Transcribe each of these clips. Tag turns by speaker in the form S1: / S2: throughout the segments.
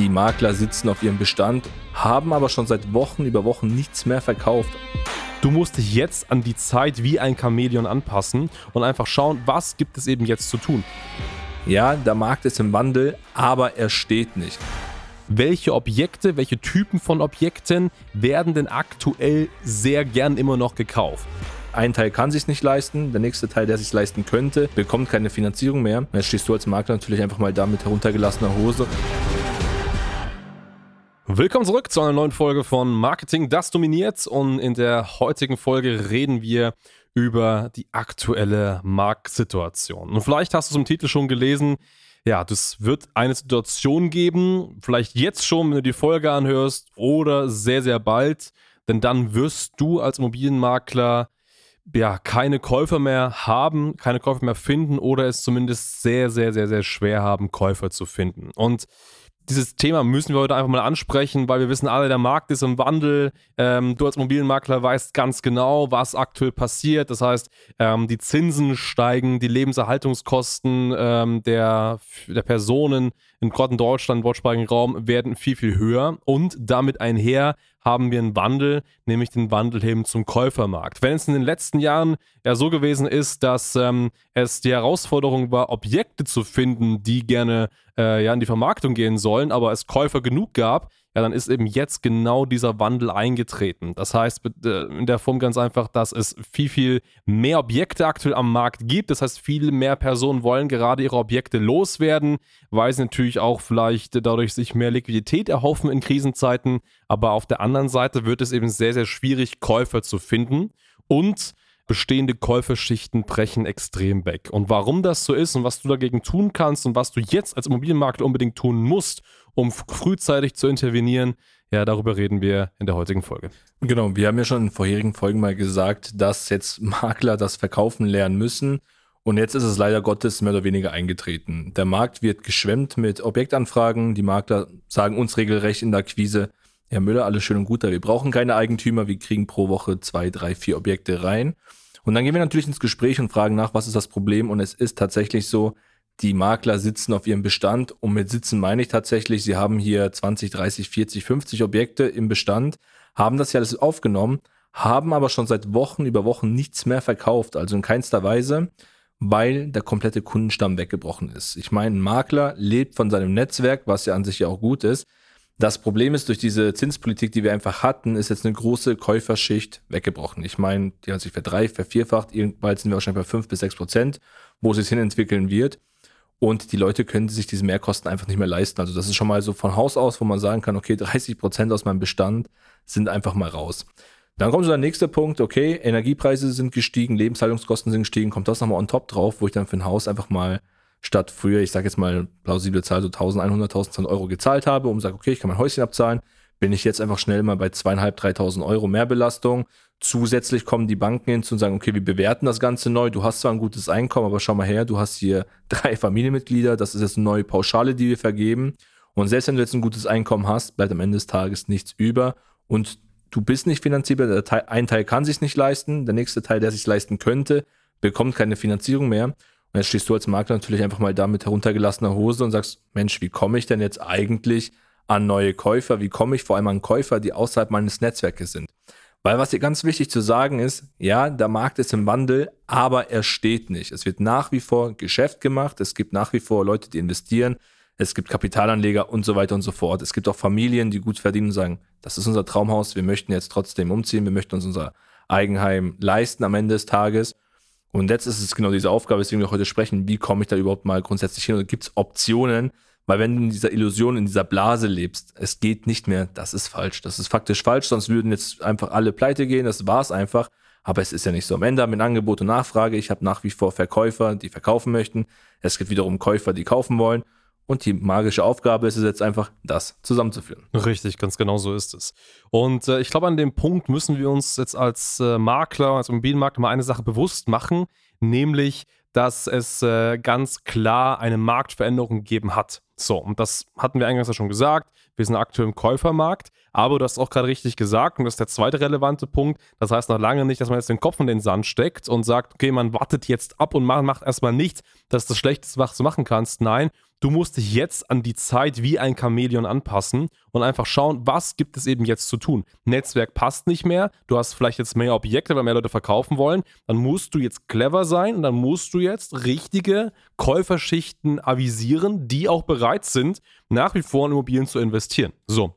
S1: Die Makler sitzen auf ihrem Bestand, haben aber schon seit Wochen über Wochen nichts mehr verkauft.
S2: Du musst dich jetzt an die Zeit wie ein Chamäleon anpassen und einfach schauen, was gibt es eben jetzt zu tun.
S1: Ja, der Markt ist im Wandel, aber er steht nicht.
S2: Welche Objekte, welche Typen von Objekten werden denn aktuell sehr gern immer noch gekauft?
S1: Ein Teil kann sich nicht leisten, der nächste Teil, der sich leisten könnte, bekommt keine Finanzierung mehr. Jetzt stehst du als Makler natürlich einfach mal da mit heruntergelassener Hose.
S2: Willkommen zurück zu einer neuen Folge von Marketing, das dominiert. Und in der heutigen Folge reden wir über die aktuelle Marktsituation. Und vielleicht hast du es im Titel schon gelesen. Ja, das wird eine Situation geben, vielleicht jetzt schon, wenn du die Folge anhörst, oder sehr, sehr bald. Denn dann wirst du als Immobilienmakler ja keine Käufer mehr haben, keine Käufer mehr finden oder es zumindest sehr, sehr, sehr, sehr schwer haben, Käufer zu finden. Und dieses Thema müssen wir heute einfach mal ansprechen, weil wir wissen alle, der Markt ist im Wandel. Ähm, du als Immobilienmakler weißt ganz genau, was aktuell passiert. Das heißt, ähm, die Zinsen steigen, die Lebenserhaltungskosten ähm, der, der Personen in gerade Deutschland, im deutschsprachigen Raum, werden viel, viel höher und damit einher haben wir einen Wandel, nämlich den Wandel hin zum Käufermarkt. Wenn es in den letzten Jahren ja so gewesen ist, dass ähm, es die Herausforderung war, Objekte zu finden, die gerne äh, ja in die Vermarktung gehen sollen, aber es Käufer genug gab, ja, dann ist eben jetzt genau dieser Wandel eingetreten. Das heißt äh, in der Form ganz einfach, dass es viel, viel mehr Objekte aktuell am Markt gibt. Das heißt, viel mehr Personen wollen gerade ihre Objekte loswerden, weil sie natürlich auch vielleicht dadurch sich mehr Liquidität erhoffen in Krisenzeiten. Aber auf der anderen Seite wird es eben sehr, sehr schwierig, Käufer zu finden. Und bestehende Käuferschichten brechen extrem weg. Und warum das so ist und was du dagegen tun kannst und was du jetzt als Immobilienmakler unbedingt tun musst, um frühzeitig zu intervenieren, ja, darüber reden wir in der heutigen Folge.
S1: Genau, wir haben ja schon in vorherigen Folgen mal gesagt, dass jetzt Makler das Verkaufen lernen müssen. Und jetzt ist es leider Gottes mehr oder weniger eingetreten. Der Markt wird geschwemmt mit Objektanfragen. Die Makler sagen uns regelrecht in der Akquise, Herr Müller, alles schön und gut, wir brauchen keine Eigentümer, wir kriegen pro Woche zwei, drei, vier Objekte rein. Und dann gehen wir natürlich ins Gespräch und fragen nach, was ist das Problem? Und es ist tatsächlich so, die Makler sitzen auf ihrem Bestand. Und mit sitzen meine ich tatsächlich, sie haben hier 20, 30, 40, 50 Objekte im Bestand, haben das ja alles aufgenommen, haben aber schon seit Wochen über Wochen nichts mehr verkauft, also in keinster Weise, weil der komplette Kundenstamm weggebrochen ist. Ich meine, ein Makler lebt von seinem Netzwerk, was ja an sich ja auch gut ist. Das Problem ist, durch diese Zinspolitik, die wir einfach hatten, ist jetzt eine große Käuferschicht weggebrochen. Ich meine, die hat sich verdreifacht, vervierfacht, irgendwann sind wir wahrscheinlich bei fünf bis sechs Prozent, wo es sich hinentwickeln wird. Und die Leute können sich diese Mehrkosten einfach nicht mehr leisten. Also das ist schon mal so von Haus aus, wo man sagen kann, okay, 30 Prozent aus meinem Bestand sind einfach mal raus. Dann kommt so der nächste Punkt, okay, Energiepreise sind gestiegen, Lebenshaltungskosten sind gestiegen, kommt das nochmal on top drauf, wo ich dann für ein Haus einfach mal statt früher, ich sage jetzt mal plausible Zahl, so 1100, 1200 Euro gezahlt habe, um zu sagen, okay, ich kann mein Häuschen abzahlen, bin ich jetzt einfach schnell mal bei zweieinhalb, 3000 Euro Mehrbelastung. Zusätzlich kommen die Banken hinzu und sagen, okay, wir bewerten das Ganze neu. Du hast zwar ein gutes Einkommen, aber schau mal her, du hast hier drei Familienmitglieder. Das ist jetzt eine neue Pauschale, die wir vergeben. Und selbst wenn du jetzt ein gutes Einkommen hast, bleibt am Ende des Tages nichts über. Und du bist nicht finanzierbar. Ein Teil kann sich nicht leisten. Der nächste Teil, der sich leisten könnte, bekommt keine Finanzierung mehr. Und jetzt stehst du als Makler natürlich einfach mal da mit heruntergelassener Hose und sagst, Mensch, wie komme ich denn jetzt eigentlich an neue Käufer? Wie komme ich vor allem an Käufer, die außerhalb meines Netzwerkes sind? Weil was hier ganz wichtig zu sagen ist, ja, der Markt ist im Wandel, aber er steht nicht. Es wird nach wie vor Geschäft gemacht. Es gibt nach wie vor Leute, die investieren. Es gibt Kapitalanleger und so weiter und so fort. Es gibt auch Familien, die gut verdienen und sagen, das ist unser Traumhaus. Wir möchten jetzt trotzdem umziehen. Wir möchten uns unser Eigenheim leisten am Ende des Tages. Und jetzt ist es genau diese Aufgabe, weswegen wir heute sprechen, wie komme ich da überhaupt mal grundsätzlich hin? Und gibt es Optionen? Weil wenn du in dieser Illusion, in dieser Blase lebst, es geht nicht mehr, das ist falsch. Das ist faktisch falsch, sonst würden jetzt einfach alle pleite gehen, das war es einfach. Aber es ist ja nicht so. Am Ende haben wir Angebot und Nachfrage. Ich habe nach wie vor Verkäufer, die verkaufen möchten. Es gibt wiederum Käufer, die kaufen wollen. Und die magische Aufgabe ist es jetzt einfach, das zusammenzuführen.
S2: Richtig, ganz genau so ist es. Und äh, ich glaube, an dem Punkt müssen wir uns jetzt als äh, Makler, als Immobilienmakler mal eine Sache bewusst machen, nämlich, dass es äh, ganz klar eine Marktveränderung gegeben hat. So, und das hatten wir eingangs ja schon gesagt. Wir sind aktuell im Käufermarkt, aber du hast auch gerade richtig gesagt, und das ist der zweite relevante Punkt. Das heißt noch lange nicht, dass man jetzt den Kopf in den Sand steckt und sagt, okay, man wartet jetzt ab und macht, erstmal nichts, das ist das Schlechteste, was du machen kannst. Nein, du musst dich jetzt an die Zeit wie ein Chamäleon anpassen und einfach schauen, was gibt es eben jetzt zu tun. Netzwerk passt nicht mehr, du hast vielleicht jetzt mehr Objekte, weil mehr Leute verkaufen wollen, dann musst du jetzt clever sein und dann musst du jetzt richtige Käuferschichten avisieren, die auch bereit sind, nach wie vor in Immobilien zu investieren. So,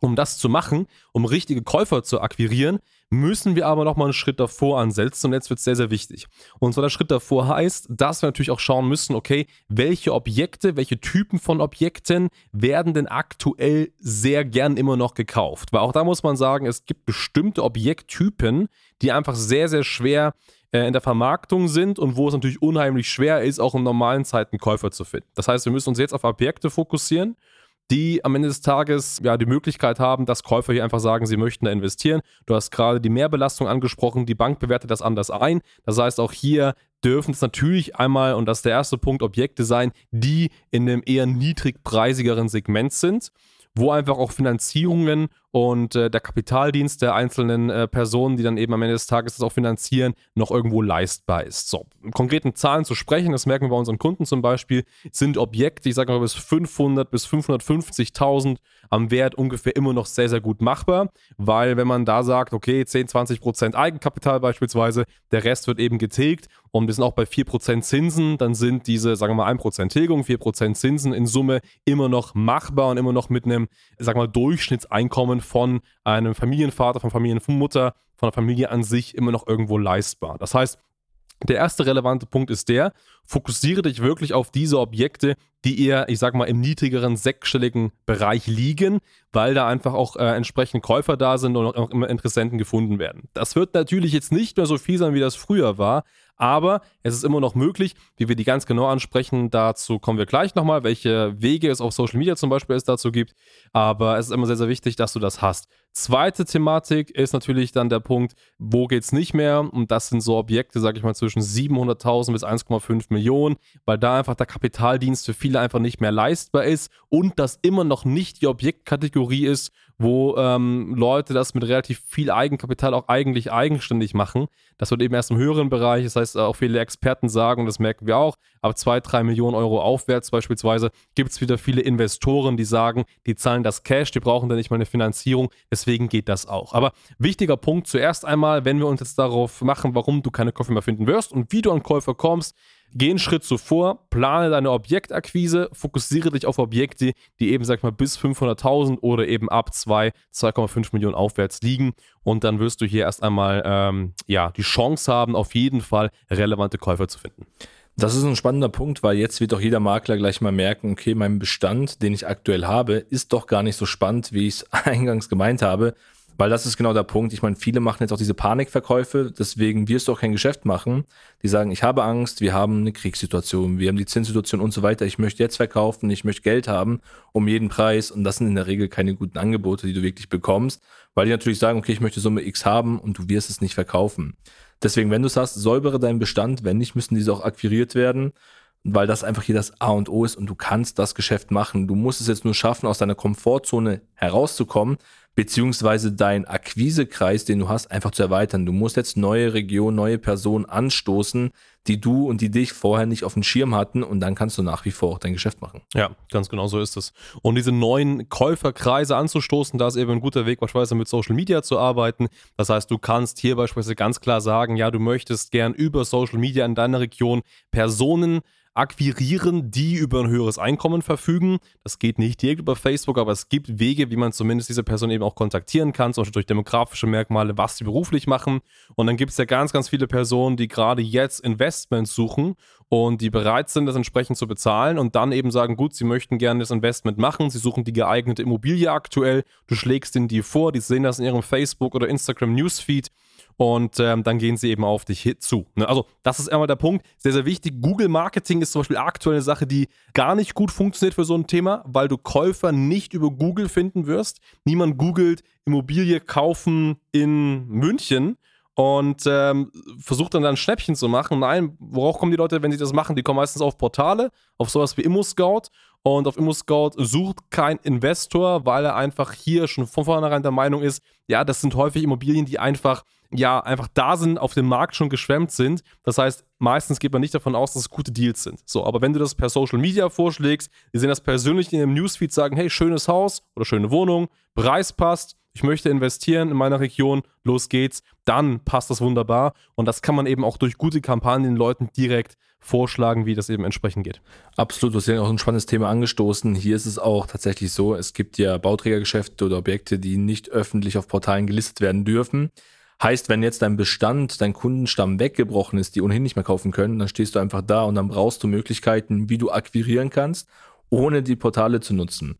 S2: um das zu machen, um richtige Käufer zu akquirieren, müssen wir aber nochmal einen Schritt davor ansetzen und jetzt wird es sehr, sehr wichtig. Und zwar der Schritt davor heißt, dass wir natürlich auch schauen müssen, okay, welche Objekte, welche Typen von Objekten werden denn aktuell sehr gern immer noch gekauft? Weil auch da muss man sagen, es gibt bestimmte Objekttypen, die einfach sehr, sehr schwer äh, in der Vermarktung sind und wo es natürlich unheimlich schwer ist, auch in normalen Zeiten Käufer zu finden. Das heißt, wir müssen uns jetzt auf Objekte fokussieren die am Ende des Tages ja die Möglichkeit haben, dass Käufer hier einfach sagen, sie möchten da investieren. Du hast gerade die Mehrbelastung angesprochen, die Bank bewertet das anders ein. Das heißt, auch hier dürfen es natürlich einmal, und das ist der erste Punkt, Objekte sein, die in einem eher niedrigpreisigeren Segment sind wo einfach auch Finanzierungen und äh, der Kapitaldienst der einzelnen äh, Personen, die dann eben am Ende des Tages das auch finanzieren, noch irgendwo leistbar ist. So, in konkreten Zahlen zu sprechen, das merken wir bei unseren Kunden zum Beispiel, sind Objekte, ich sage mal bis 500 bis 550.000 am Wert ungefähr immer noch sehr, sehr gut machbar, weil wenn man da sagt, okay, 10, 20 Prozent Eigenkapital beispielsweise, der Rest wird eben getilgt und wir sind auch bei 4 Prozent Zinsen, dann sind diese, sagen wir mal, 1 Prozent Tilgung, 4 Prozent Zinsen in Summe immer noch machbar und immer noch mit einem, sagen wir mal, Durchschnittseinkommen von einem Familienvater, von Familienmutter, von der Familie an sich immer noch irgendwo leistbar. Das heißt, der erste relevante Punkt ist der, fokussiere dich wirklich auf diese Objekte, die eher, ich sag mal, im niedrigeren sechsstelligen Bereich liegen, weil da einfach auch äh, entsprechend Käufer da sind und auch immer Interessenten gefunden werden. Das wird natürlich jetzt nicht mehr so viel sein, wie das früher war, aber es ist immer noch möglich, wie wir die ganz genau ansprechen. Dazu kommen wir gleich nochmal, welche Wege es auf Social Media zum Beispiel es dazu gibt. Aber es ist immer sehr, sehr wichtig, dass du das hast. Zweite Thematik ist natürlich dann der Punkt, wo geht es nicht mehr? Und das sind so Objekte, sage ich mal, zwischen 700.000 bis 1,5 Millionen, weil da einfach der Kapitaldienst für viele einfach nicht mehr leistbar ist und das immer noch nicht die Objektkategorie ist, wo ähm, Leute das mit relativ viel Eigenkapital auch eigentlich eigenständig machen. Das wird eben erst im höheren Bereich, das heißt, auch viele Experten sagen, und das merken wir auch, ab 2, 3 Millionen Euro aufwärts beispielsweise gibt es wieder viele Investoren, die sagen, die zahlen das Cash, die brauchen dann nicht mal eine Finanzierung, deswegen geht das auch. Aber wichtiger Punkt zuerst einmal, wenn wir uns jetzt darauf machen, warum du keine Käufer mehr finden wirst und wie du an Käufer kommst, Geh einen Schritt zuvor, plane deine Objektakquise, fokussiere dich auf Objekte, die eben, sag mal, bis 500.000 oder eben ab 2, 2,5 Millionen aufwärts liegen. Und dann wirst du hier erst einmal ähm, ja, die Chance haben, auf jeden Fall relevante Käufer zu finden.
S1: Das ist ein spannender Punkt, weil jetzt wird doch jeder Makler gleich mal merken, okay, mein Bestand, den ich aktuell habe, ist doch gar nicht so spannend, wie ich es eingangs gemeint habe. Weil das ist genau der Punkt. Ich meine, viele machen jetzt auch diese Panikverkäufe, deswegen wirst du auch kein Geschäft machen. Die sagen, ich habe Angst, wir haben eine Kriegssituation, wir haben die Zinssituation und so weiter. Ich möchte jetzt verkaufen, ich möchte Geld haben um jeden Preis. Und das sind in der Regel keine guten Angebote, die du wirklich bekommst, weil die natürlich sagen, okay, ich möchte Summe X haben und du wirst es nicht verkaufen. Deswegen, wenn du es hast, säubere deinen Bestand. Wenn nicht, müssen diese auch akquiriert werden weil das einfach hier das A und O ist und du kannst das Geschäft machen. Du musst es jetzt nur schaffen, aus deiner Komfortzone herauszukommen, beziehungsweise deinen Akquisekreis, den du hast, einfach zu erweitern. Du musst jetzt neue Regionen, neue Personen anstoßen, die du und die dich vorher nicht auf dem Schirm hatten und dann kannst du nach wie vor auch dein Geschäft machen.
S2: Ja, ganz genau so ist es. Und diese neuen Käuferkreise anzustoßen, da ist eben ein guter Weg, beispielsweise mit Social Media zu arbeiten. Das heißt, du kannst hier beispielsweise ganz klar sagen, ja, du möchtest gern über Social Media in deiner Region Personen akquirieren, die über ein höheres Einkommen verfügen. Das geht nicht direkt über Facebook, aber es gibt Wege, wie man zumindest diese Person eben auch kontaktieren kann, zum Beispiel durch demografische Merkmale, was sie beruflich machen. Und dann gibt es ja ganz, ganz viele Personen, die gerade jetzt Investments suchen und die bereit sind, das entsprechend zu bezahlen und dann eben sagen, gut, sie möchten gerne das Investment machen, sie suchen die geeignete Immobilie aktuell, du schlägst ihnen die vor, die sehen das in ihrem Facebook oder Instagram Newsfeed und ähm, dann gehen sie eben auf dich zu. Ne? Also, das ist einmal der Punkt. Sehr, sehr wichtig. Google Marketing ist zum Beispiel aktuell eine Sache, die gar nicht gut funktioniert für so ein Thema, weil du Käufer nicht über Google finden wirst. Niemand googelt Immobilie kaufen in München und ähm, versucht dann, dann ein Schnäppchen zu machen. Nein, worauf kommen die Leute, wenn sie das machen? Die kommen meistens auf Portale, auf sowas wie ImmoScout Und auf ImmoScout sucht kein Investor, weil er einfach hier schon von vornherein der Meinung ist, ja, das sind häufig Immobilien, die einfach ja einfach da sind, auf dem Markt schon geschwemmt sind. Das heißt, meistens geht man nicht davon aus, dass es gute Deals sind. So, aber wenn du das per Social Media vorschlägst, die sehen das persönlich in dem Newsfeed, sagen, hey, schönes Haus oder schöne Wohnung, Preis passt, ich möchte investieren in meiner Region, los geht's, dann passt das wunderbar. Und das kann man eben auch durch gute Kampagnen den Leuten direkt vorschlagen, wie das eben entsprechend geht.
S1: Absolut, du hast ja auch ein spannendes Thema angestoßen. Hier ist es auch tatsächlich so, es gibt ja Bauträgergeschäfte oder Objekte, die nicht öffentlich auf Portalen gelistet werden dürfen. Heißt, wenn jetzt dein Bestand, dein Kundenstamm weggebrochen ist, die ohnehin nicht mehr kaufen können, dann stehst du einfach da und dann brauchst du Möglichkeiten, wie du akquirieren kannst, ohne die Portale zu nutzen.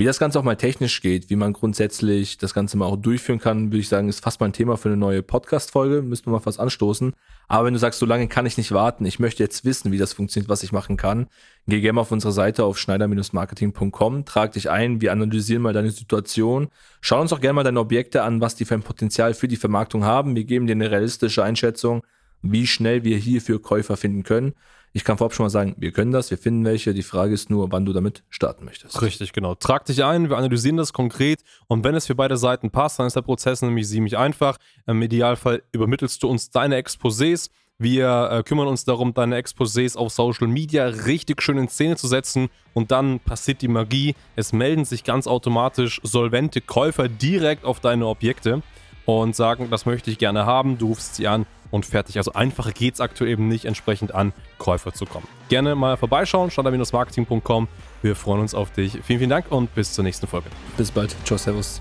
S1: Wie das Ganze auch mal technisch geht, wie man grundsätzlich das Ganze mal auch durchführen kann, würde ich sagen, ist fast mal ein Thema für eine neue Podcast-Folge. Müssen wir mal fast anstoßen. Aber wenn du sagst, so lange kann ich nicht warten, ich möchte jetzt wissen, wie das funktioniert, was ich machen kann, geh gerne mal auf unsere Seite auf schneider-marketing.com, trag dich ein, wir analysieren mal deine Situation. Schau uns auch gerne mal deine Objekte an, was die für ein Potenzial für die Vermarktung haben. Wir geben dir eine realistische Einschätzung, wie schnell wir hierfür Käufer finden können. Ich kann vorab schon mal sagen, wir können das, wir finden welche. Die Frage ist nur, wann du damit starten möchtest.
S2: Richtig, genau. Trag dich ein, wir analysieren das konkret und wenn es für beide Seiten passt, dann ist der Prozess nämlich ziemlich einfach. Im Idealfall übermittelst du uns deine Exposés. Wir äh, kümmern uns darum, deine Exposés auf Social Media richtig schön in Szene zu setzen und dann passiert die Magie. Es melden sich ganz automatisch solvente Käufer direkt auf deine Objekte und sagen, das möchte ich gerne haben. Du rufst sie an und fertig. Also einfacher geht es aktuell eben nicht, entsprechend an Käufer zu kommen. Gerne mal vorbeischauen, standard-marketing.com. Wir freuen uns auf dich. Vielen, vielen Dank und bis zur nächsten Folge.
S1: Bis bald. Ciao, Servus.